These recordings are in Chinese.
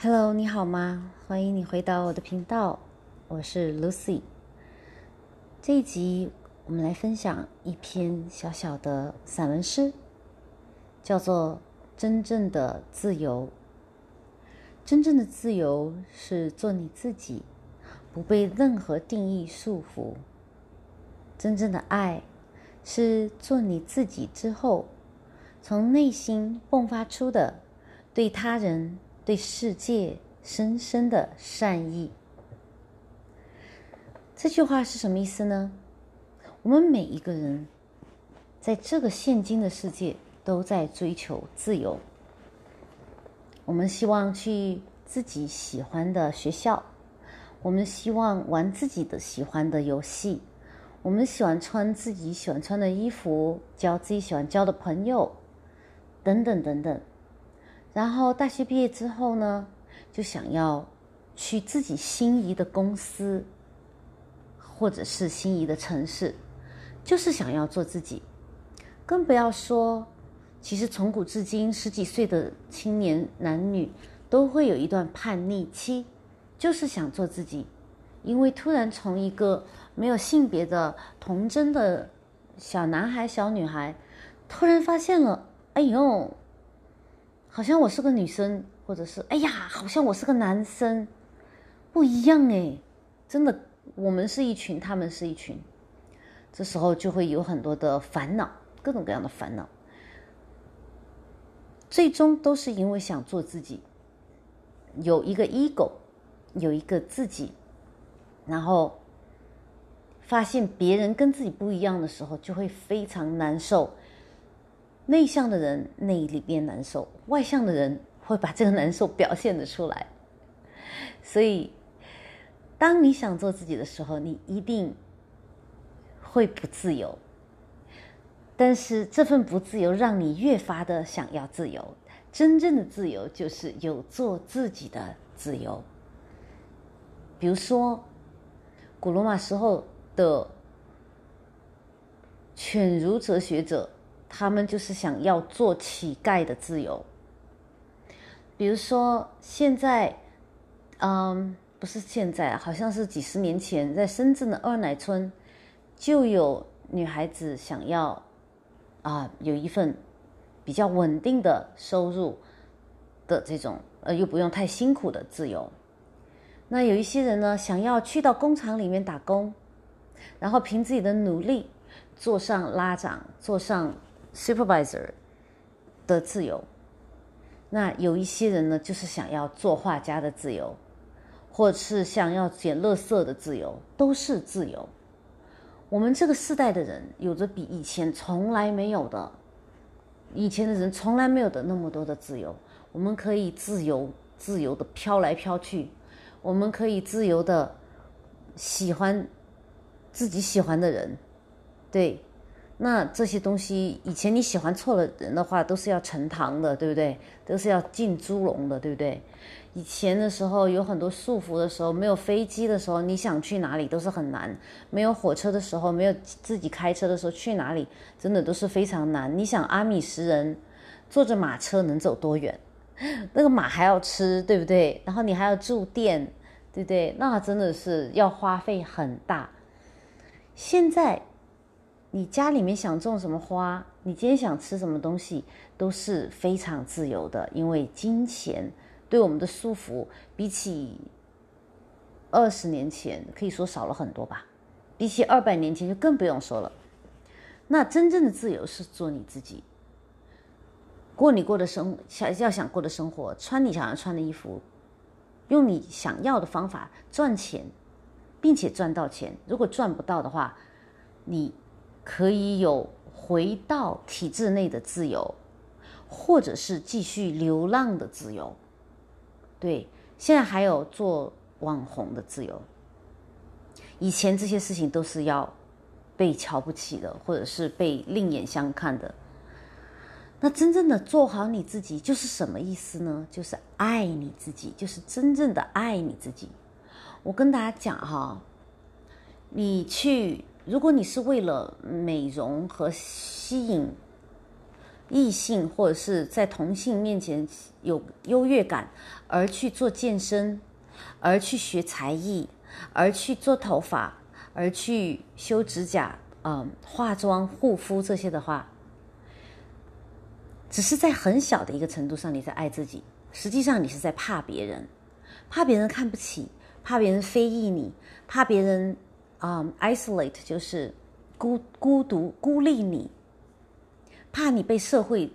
Hello，你好吗？欢迎你回到我的频道，我是 Lucy。这一集我们来分享一篇小小的散文诗，叫做《真正的自由》。真正的自由是做你自己，不被任何定义束缚。真正的爱是做你自己之后，从内心迸发出的对他人。对世界深深的善意，这句话是什么意思呢？我们每一个人在这个现今的世界都在追求自由。我们希望去自己喜欢的学校，我们希望玩自己的喜欢的游戏，我们喜欢穿自己喜欢穿的衣服，交自己喜欢交的朋友，等等等等。然后大学毕业之后呢，就想要去自己心仪的公司，或者是心仪的城市，就是想要做自己。更不要说，其实从古至今，十几岁的青年男女都会有一段叛逆期，就是想做自己。因为突然从一个没有性别的童真的小男孩、小女孩，突然发现了，哎呦！好像我是个女生，或者是哎呀，好像我是个男生，不一样哎，真的，我们是一群，他们是一群，这时候就会有很多的烦恼，各种各样的烦恼，最终都是因为想做自己，有一个 ego，有一个自己，然后发现别人跟自己不一样的时候，就会非常难受。内向的人内里边难受，外向的人会把这个难受表现的出来。所以，当你想做自己的时候，你一定会不自由。但是这份不自由让你越发的想要自由。真正的自由就是有做自己的自由。比如说，古罗马时候的犬儒哲学者。他们就是想要做乞丐的自由。比如说，现在，嗯，不是现在，好像是几十年前，在深圳的二奶村，就有女孩子想要，啊，有一份比较稳定的收入的这种，呃，又不用太辛苦的自由。那有一些人呢，想要去到工厂里面打工，然后凭自己的努力做上拉长，做上。Supervisor 的自由，那有一些人呢，就是想要做画家的自由，或是想要捡垃圾的自由，都是自由。我们这个世代的人，有着比以前从来没有的，以前的人从来没有的那么多的自由。我们可以自由自由的飘来飘去，我们可以自由的喜欢自己喜欢的人，对。那这些东西，以前你喜欢错了人的话，都是要沉塘的，对不对？都是要进猪笼的，对不对？以前的时候有很多束缚的时候，没有飞机的时候，你想去哪里都是很难；没有火车的时候，没有自己开车的时候，去哪里真的都是非常难。你想阿米什人坐着马车能走多远？那个马还要吃，对不对？然后你还要住店，对不对？那真的是要花费很大。现在。你家里面想种什么花，你今天想吃什么东西，都是非常自由的。因为金钱对我们的束缚，比起二十年前可以说少了很多吧。比起二百年前就更不用说了。那真正的自由是做你自己，过你过的生想要想过的生活，穿你想要穿的衣服，用你想要的方法赚钱，并且赚到钱。如果赚不到的话，你。可以有回到体制内的自由，或者是继续流浪的自由。对，现在还有做网红的自由。以前这些事情都是要被瞧不起的，或者是被另眼相看的。那真正的做好你自己，就是什么意思呢？就是爱你自己，就是真正的爱你自己。我跟大家讲哈，你去。如果你是为了美容和吸引异性或者是在同性面前有优越感，而去做健身，而去学才艺，而去做头发，而去修指甲、嗯化妆、护肤这些的话，只是在很小的一个程度上你在爱自己，实际上你是在怕别人，怕别人看不起，怕别人非议你，怕别人啊、isolate 就是孤孤独孤立你。怕你被社会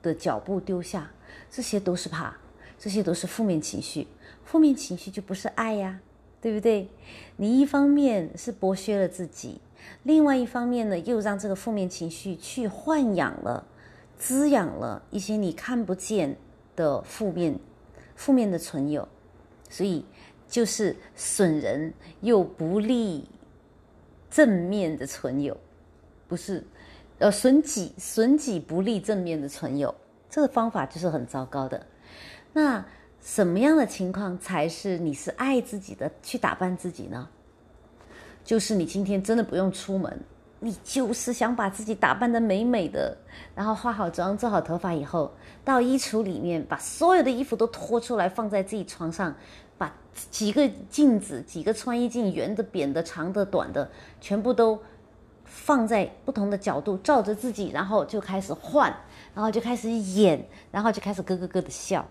的脚步丢下，这些都是怕，这些都是负面情绪。负面情绪就不是爱呀，对不对？你一方面是剥削了自己，另外一方面呢，又让这个负面情绪去豢养了、滋养了一些你看不见的负面、负面的存有，所以就是损人又不利正面的存有，不是。呃，损己损己不利正面的存有，这个方法就是很糟糕的。那什么样的情况才是你是爱自己的去打扮自己呢？就是你今天真的不用出门，你就是想把自己打扮的美美的，然后化好妆、做好头发以后，到衣橱里面把所有的衣服都拖出来放在自己床上，把几个镜子、几个穿衣镜，圆的、扁的、长的、短的，全部都。放在不同的角度照着自己，然后就开始换，然后就开始演，然后就开始咯咯咯的笑。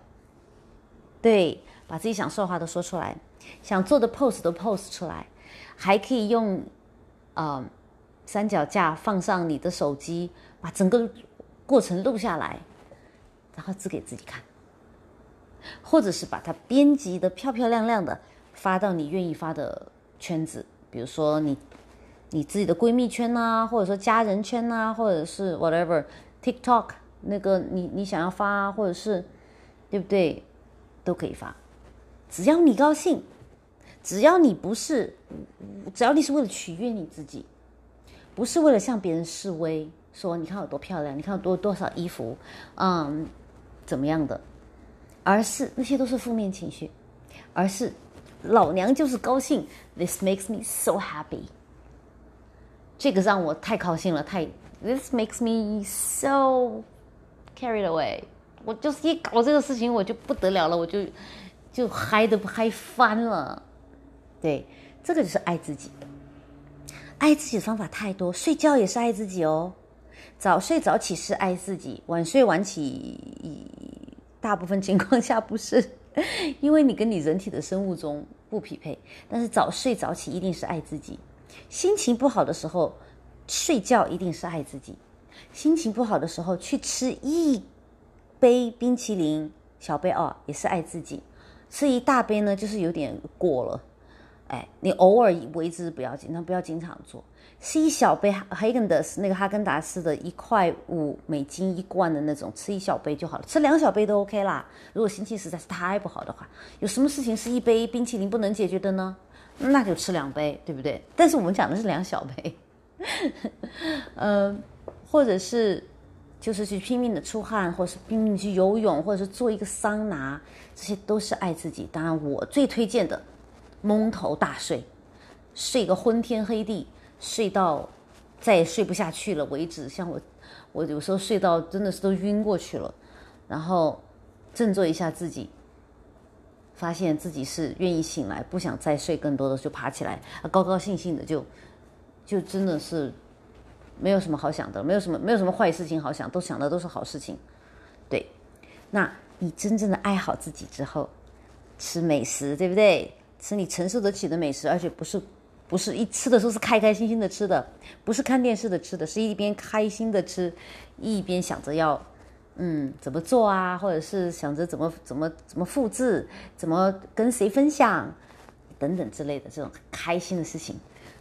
对，把自己想说的话都说出来，想做的 pose 都 pose 出来，还可以用啊三脚架放上你的手机，把整个过程录下来，然后指给自己看，或者是把它编辑的漂漂亮亮的发到你愿意发的圈子，比如说你。你自己的闺蜜圈呐，或者说家人圈呐，或者是 whatever TikTok 那个你你想要发，或者是对不对，都可以发，只要你高兴，只要你不是，只要你是为了取悦你自己，不是为了向别人示威，说你看我多漂亮，你看我多多少衣服，嗯，怎么样的，而是那些都是负面情绪，而是老娘就是高兴，This makes me so happy。这个让我太高兴了，太 This makes me so carried away。我就是一搞这个事情，我就不得了了，我就就嗨的嗨翻了。对，这个就是爱自己。爱自己的方法太多，睡觉也是爱自己哦。早睡早起是爱自己，晚睡晚起，大部分情况下不是，因为你跟你人体的生物钟不匹配。但是早睡早起一定是爱自己。心情不好的时候，睡觉一定是爱自己；心情不好的时候，去吃一杯冰淇淋，小杯哦，也是爱自己。吃一大杯呢，就是有点过了。哎，你偶尔为之不要紧，但不要经常做。吃一小杯哈根达斯那个哈根达斯的一块五美金一罐的那种，吃一小杯就好了。吃两小杯都 OK 啦。如果心情实在是太不好的话，有什么事情是一杯冰淇淋不能解决的呢？那就吃两杯，对不对？但是我们讲的是两小杯，嗯，或者是就是去拼命的出汗，或者是拼命去游泳，或者是做一个桑拿，这些都是爱自己。当然，我最推荐的，蒙头大睡，睡个昏天黑地，睡到再也睡不下去了为止。像我，我有时候睡到真的是都晕过去了，然后振作一下自己。发现自己是愿意醒来，不想再睡更多的，就爬起来，高高兴兴的就，就真的是没有什么好想的，没有什么没有什么坏事情好想，都想的都是好事情。对，那你真正的爱好自己之后，吃美食，对不对？吃你承受得起的美食，而且不是不是一吃的时候是开开心心的吃的，不是看电视的吃的，是一边开心的吃，一边想着要。嗯，怎么做啊？或者是想着怎么怎么怎么复制，怎么跟谁分享，等等之类的这种开心的事情。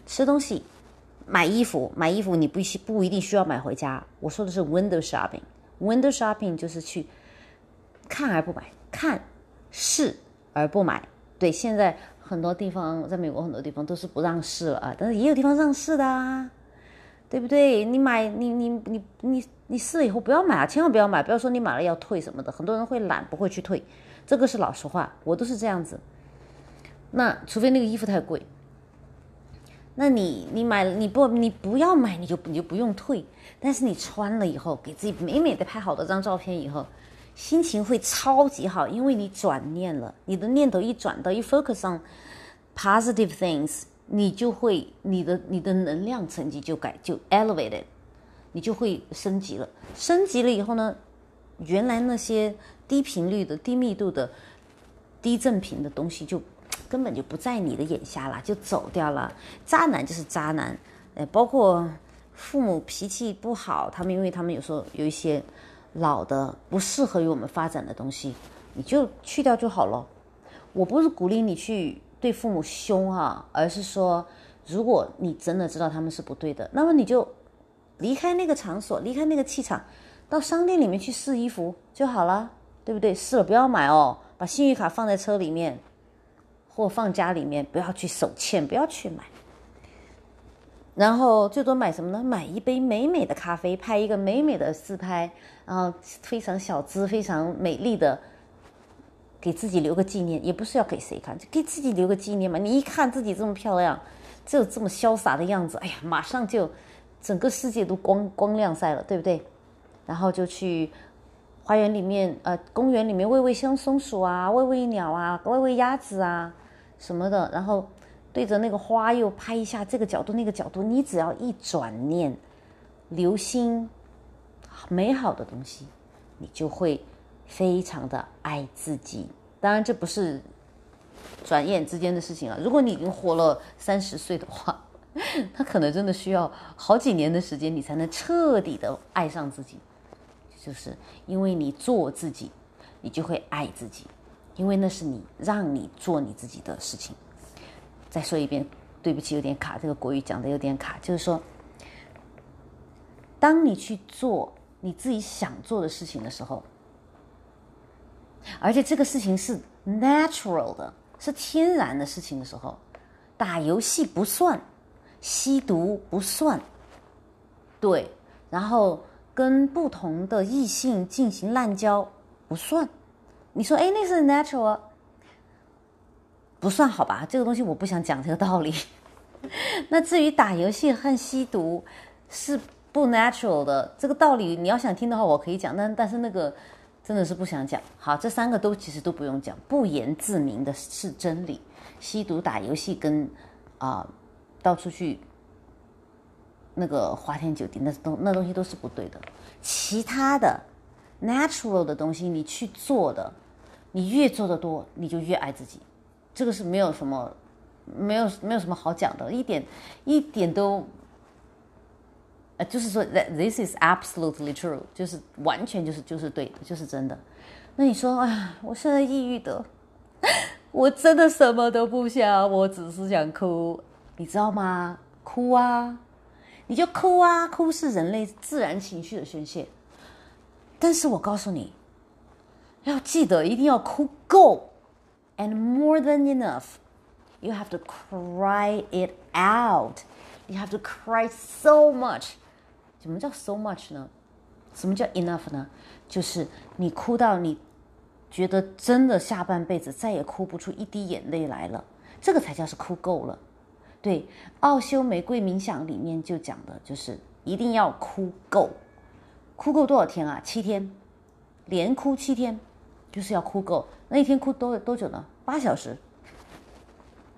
吃东西、买衣服、买衣服，你不需不一定需要买回家。我说的是 window shopping。window shopping 就是去看而不买，看试而不买。对，现在很多地方，在美国很多地方都是不让试了啊，但是也有地方让试的啊。对不对？你买你你你你你试了以后不要买啊！千万不要买，不要说你买了要退什么的。很多人会懒，不会去退，这个是老实话，我都是这样子。那除非那个衣服太贵，那你你买你不你不要买，你就你就不用退。但是你穿了以后，给自己美美的拍好多张照片以后，心情会超级好，因为你转念了，你的念头一转到一 focus on positive things，你就会你的你的能量层级就改就 elevated，你就会升级了。升级了以后呢，原来那些低频率的、低密度的、低振频的东西就。根本就不在你的眼下了，就走掉了。渣男就是渣男，呃，包括父母脾气不好，他们因为他们有时候有一些老的不适合于我们发展的东西，你就去掉就好了。我不是鼓励你去对父母凶哈，而是说，如果你真的知道他们是不对的，那么你就离开那个场所，离开那个气场，到商店里面去试衣服就好了，对不对？试了不要买哦，把信誉卡放在车里面。或放家里面，不要去手欠，不要去买。然后最多买什么呢？买一杯美美的咖啡，拍一个美美的自拍，然后非常小资、非常美丽的，给自己留个纪念。也不是要给谁看，就给自己留个纪念嘛。你一看自己这么漂亮，就这么潇洒的样子，哎呀，马上就整个世界都光光亮晒了，对不对？然后就去花园里面，呃，公园里面喂喂香松鼠啊，喂喂鸟啊，喂喂鸭子啊。什么的，然后对着那个花又拍一下这个角度那个角度，你只要一转念，留心美好的东西，你就会非常的爱自己。当然，这不是转眼之间的事情了。如果你已经活了三十岁的话，那可能真的需要好几年的时间，你才能彻底的爱上自己。就是因为你做自己，你就会爱自己。因为那是你让你做你自己的事情。再说一遍，对不起，有点卡，这个国语讲的有点卡。就是说，当你去做你自己想做的事情的时候，而且这个事情是 natural 的，是天然的事情的时候，打游戏不算，吸毒不算，对，然后跟不同的异性进行滥交不算。你说，哎，那是 natural，啊不算好吧？这个东西我不想讲这个道理。那至于打游戏和吸毒是不 natural 的这个道理，你要想听的话，我可以讲。但但是那个真的是不想讲。好，这三个都其实都不用讲，不言自明的是真理。吸毒、打游戏跟啊到处去那个花天酒地，那东那东西都是不对的。其他的 natural 的东西，你去做的。你越做的多，你就越爱自己，这个是没有什么，没有没有什么好讲的，一点一点都，呃，就是说，this is absolutely true，就是完全就是就是对的，就是真的。那你说，哎呀，我现在抑郁的，我真的什么都不想，我只是想哭，你知道吗？哭啊，你就哭啊，哭是人类自然情绪的宣泄。但是我告诉你。要记得一定要哭够，and more than enough. You have to cry it out. You have to cry so much. 什么叫 so much 呢？什么叫 enough 呢？就是你哭到你觉得真的下半辈子再也哭不出一滴眼泪来了，这个才叫是哭够了。对，奥修玫瑰冥想里面就讲的就是一定要哭够，哭够多少天啊？七天，连哭七天。就是要哭够，那一天哭多多久呢？八小时，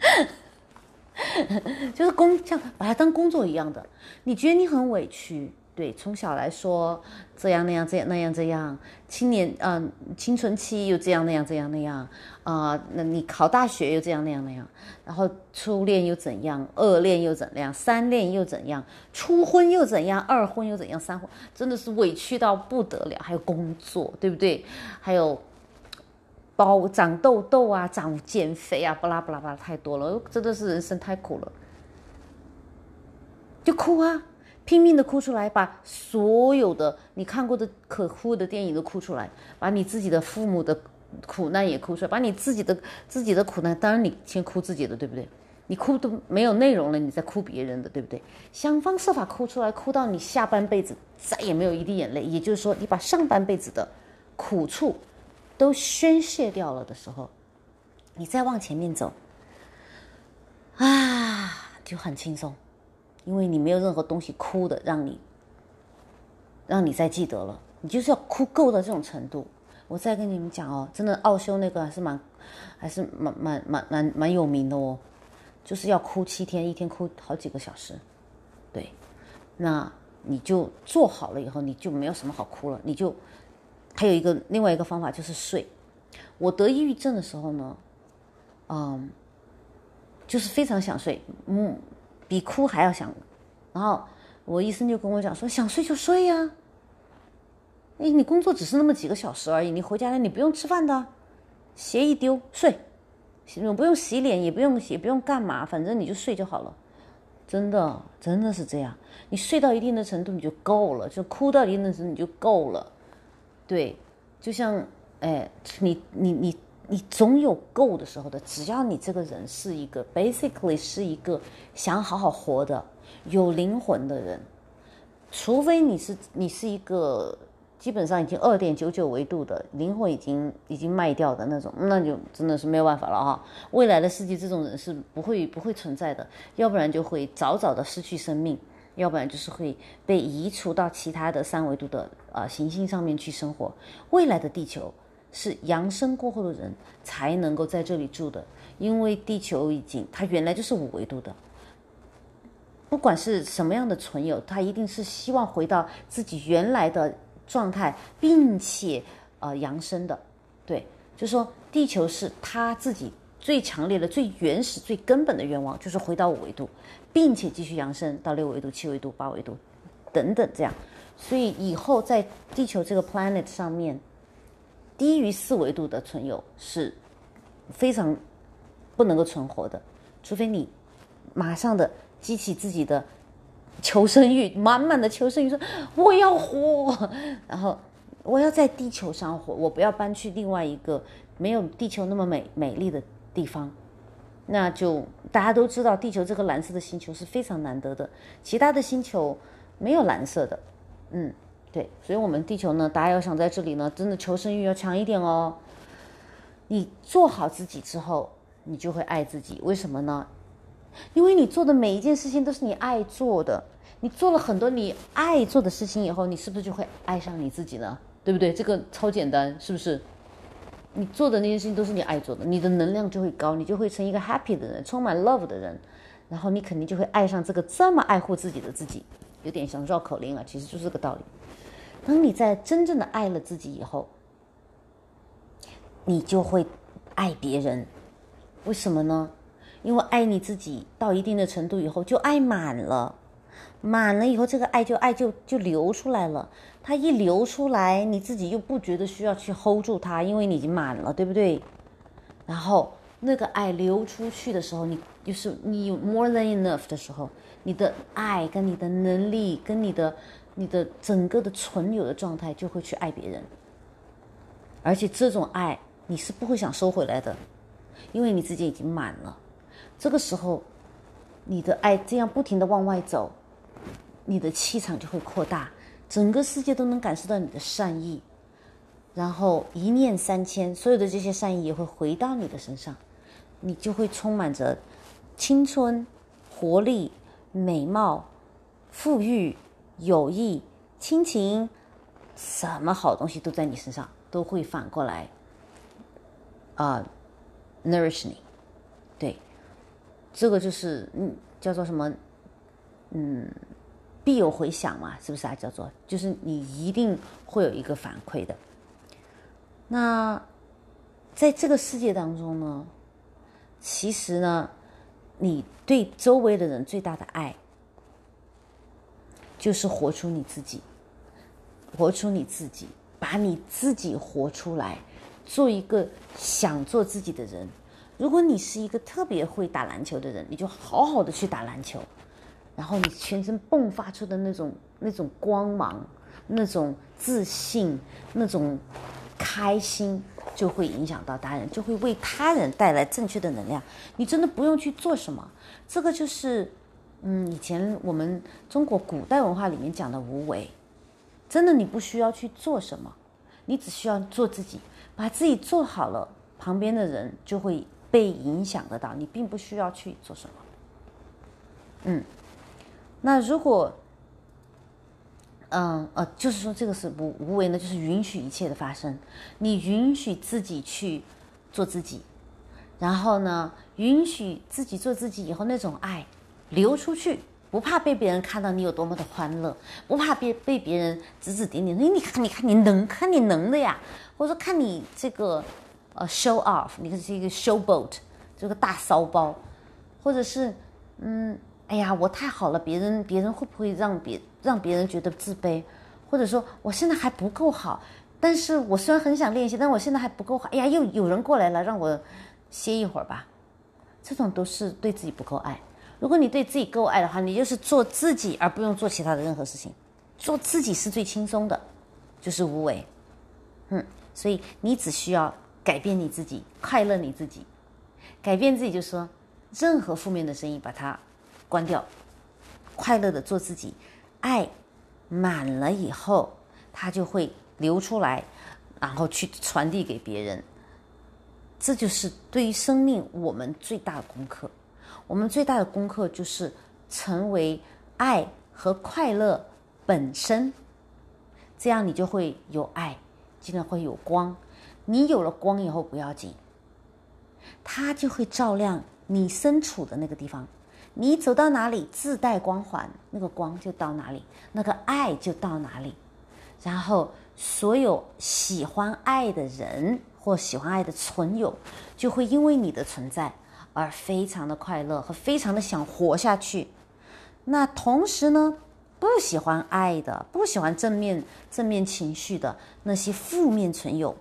就是工像把它当工作一样的。你觉得你很委屈？对，从小来说这样那样这样那样这样，青年嗯青春期又这样那样这样那样啊，那你考大学又这样那样那样，然后初恋又怎样，二恋又怎样，三恋又怎样，初婚又怎样，二婚又怎样，三婚真的是委屈到不得了。还有工作，对不对？还有。包长痘痘啊，长减肥啊，巴拉巴拉巴拉太多了，真的是人生太苦了，就哭啊，拼命的哭出来，把所有的你看过的可哭的电影都哭出来，把你自己的父母的苦难也哭出来，把你自己的自己的苦难，当然你先哭自己的，对不对？你哭都没有内容了，你再哭别人的，对不对？想方设法哭出来，哭到你下半辈子再也没有一滴眼泪，也就是说，你把上半辈子的苦处。都宣泄掉了的时候，你再往前面走，啊，就很轻松，因为你没有任何东西哭的让你让你再记得了，你就是要哭够到这种程度。我再跟你们讲哦，真的奥修那个还是蛮还是蛮蛮蛮蛮蛮有名的哦，就是要哭七天，一天哭好几个小时，对，那你就做好了以后，你就没有什么好哭了，你就还有一个另外一个方法就是睡。我得抑郁症的时候呢，嗯，就是非常想睡，嗯，比哭还要想。然后我医生就跟我讲说，想睡就睡呀。哎，你工作只是那么几个小时而已，你回家了你不用吃饭的，鞋一丢睡，不用洗脸，也不用也不用干嘛，反正你就睡就好了。真的，真的是这样。你睡到一定的程度你就够了，就哭到一定的程度你就够了。对，就像。哎，你你你你总有够的时候的。只要你这个人是一个 basically 是一个想好好活的、有灵魂的人，除非你是你是一个基本上已经二点九九维度的灵魂已经已经卖掉的那种，那就真的是没有办法了哈。未来的世界这种人是不会不会存在的，要不然就会早早的失去生命，要不然就是会被移除到其他的三维度的呃行星上面去生活。未来的地球。是扬升过后的人才能够在这里住的，因为地球已经它原来就是五维度的。不管是什么样的存有，他一定是希望回到自己原来的状态，并且呃扬升的。对，就说地球是他自己最强烈的、最原始、最根本的愿望，就是回到五维度，并且继续扬升到六维度、七维度、八维度等等这样。所以以后在地球这个 planet 上面。低于四维度的存有是非常不能够存活的，除非你马上的激起自己的求生欲，满满的求生欲，说我要活，然后我要在地球上活，我不要搬去另外一个没有地球那么美美丽的地方。那就大家都知道，地球这个蓝色的星球是非常难得的，其他的星球没有蓝色的，嗯。对，所以，我们地球呢，大家要想在这里呢，真的求生欲要强一点哦。你做好自己之后，你就会爱自己。为什么呢？因为你做的每一件事情都是你爱做的。你做了很多你爱做的事情以后，你是不是就会爱上你自己呢？对不对？这个超简单，是不是？你做的那些事情都是你爱做的，你的能量就会高，你就会成一个 happy 的人，充满 love 的人，然后你肯定就会爱上这个这么爱护自己的自己。有点像绕口令啊，其实就是这个道理。当你在真正的爱了自己以后，你就会爱别人。为什么呢？因为爱你自己到一定的程度以后，就爱满了，满了以后，这个爱就爱就就流出来了。它一流出来，你自己又不觉得需要去 hold 住它，因为你已经满了，对不对？然后那个爱流出去的时候，你就是你有 more than enough 的时候，你的爱跟你的能力跟你的。你的整个的存有的状态就会去爱别人，而且这种爱你是不会想收回来的，因为你自己已经满了。这个时候，你的爱这样不停的往外走，你的气场就会扩大，整个世界都能感受到你的善意，然后一念三千，所有的这些善意也会回到你的身上，你就会充满着青春、活力、美貌、富裕。友谊、亲情，什么好东西都在你身上，都会反过来啊，nourish 你。对，这个就是嗯，叫做什么？嗯，必有回响嘛，是不是啊？叫做就是你一定会有一个反馈的。那在这个世界当中呢，其实呢，你对周围的人最大的爱。就是活出你自己，活出你自己，把你自己活出来，做一个想做自己的人。如果你是一个特别会打篮球的人，你就好好的去打篮球，然后你全身迸发出的那种那种光芒、那种自信、那种开心，就会影响到他人，就会为他人带来正确的能量。你真的不用去做什么，这个就是。嗯，以前我们中国古代文化里面讲的无为，真的你不需要去做什么，你只需要做自己，把自己做好了，旁边的人就会被影响得到，你并不需要去做什么。嗯，那如果，嗯呃，就是说这个是无无为呢，就是允许一切的发生，你允许自己去做自己，然后呢，允许自己做自己以后那种爱流出去。不怕被别人看到你有多么的欢乐，不怕别被别人指指点点。哎，你看，你看，你能，看你能的呀，或者说看你这个呃 show off，你看是一个 show boat，这个大骚包，或者是嗯，哎呀，我太好了，别人别人会不会让别让别人觉得自卑？或者说我现在还不够好，但是我虽然很想练习，但我现在还不够好。哎呀，又有人过来了，让我歇一会儿吧。这种都是对自己不够爱。如果你对自己够爱的话，你就是做自己，而不用做其他的任何事情。做自己是最轻松的，就是无为。嗯，所以你只需要改变你自己，快乐你自己。改变自己，就是说，任何负面的声音把它关掉，快乐的做自己。爱满了以后，它就会流出来，然后去传递给别人。这就是对于生命我们最大的功课。我们最大的功课就是成为爱和快乐本身，这样你就会有爱，竟然会有光。你有了光以后不要紧，它就会照亮你身处的那个地方。你走到哪里自带光环，那个光就到哪里，那个爱就到哪里。然后所有喜欢爱的人或喜欢爱的存有，就会因为你的存在。而非常的快乐和非常的想活下去，那同时呢，不喜欢爱的、不喜欢正面正面情绪的那些负面存有，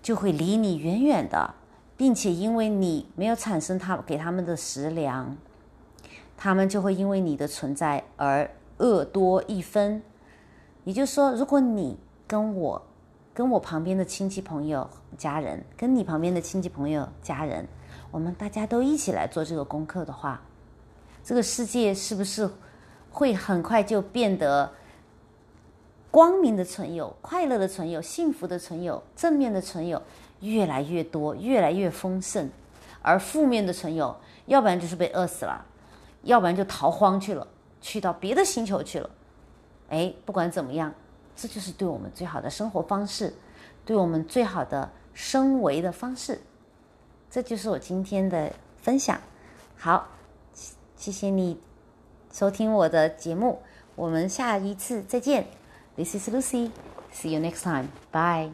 就会离你远远的，并且因为你没有产生他给他们的食粮，他们就会因为你的存在而恶多一分。也就是说，如果你跟我、跟我旁边的亲戚朋友、家人，跟你旁边的亲戚朋友、家人。我们大家都一起来做这个功课的话，这个世界是不是会很快就变得光明的存有、快乐的存有、幸福的存有、正面的存有越来越多、越来越丰盛，而负面的存有，要不然就是被饿死了，要不然就逃荒去了，去到别的星球去了。哎，不管怎么样，这就是对我们最好的生活方式，对我们最好的升维的方式。这就是我今天的分享，好，谢谢你收听我的节目，我们下一次再见。This is Lucy. See you next time. Bye.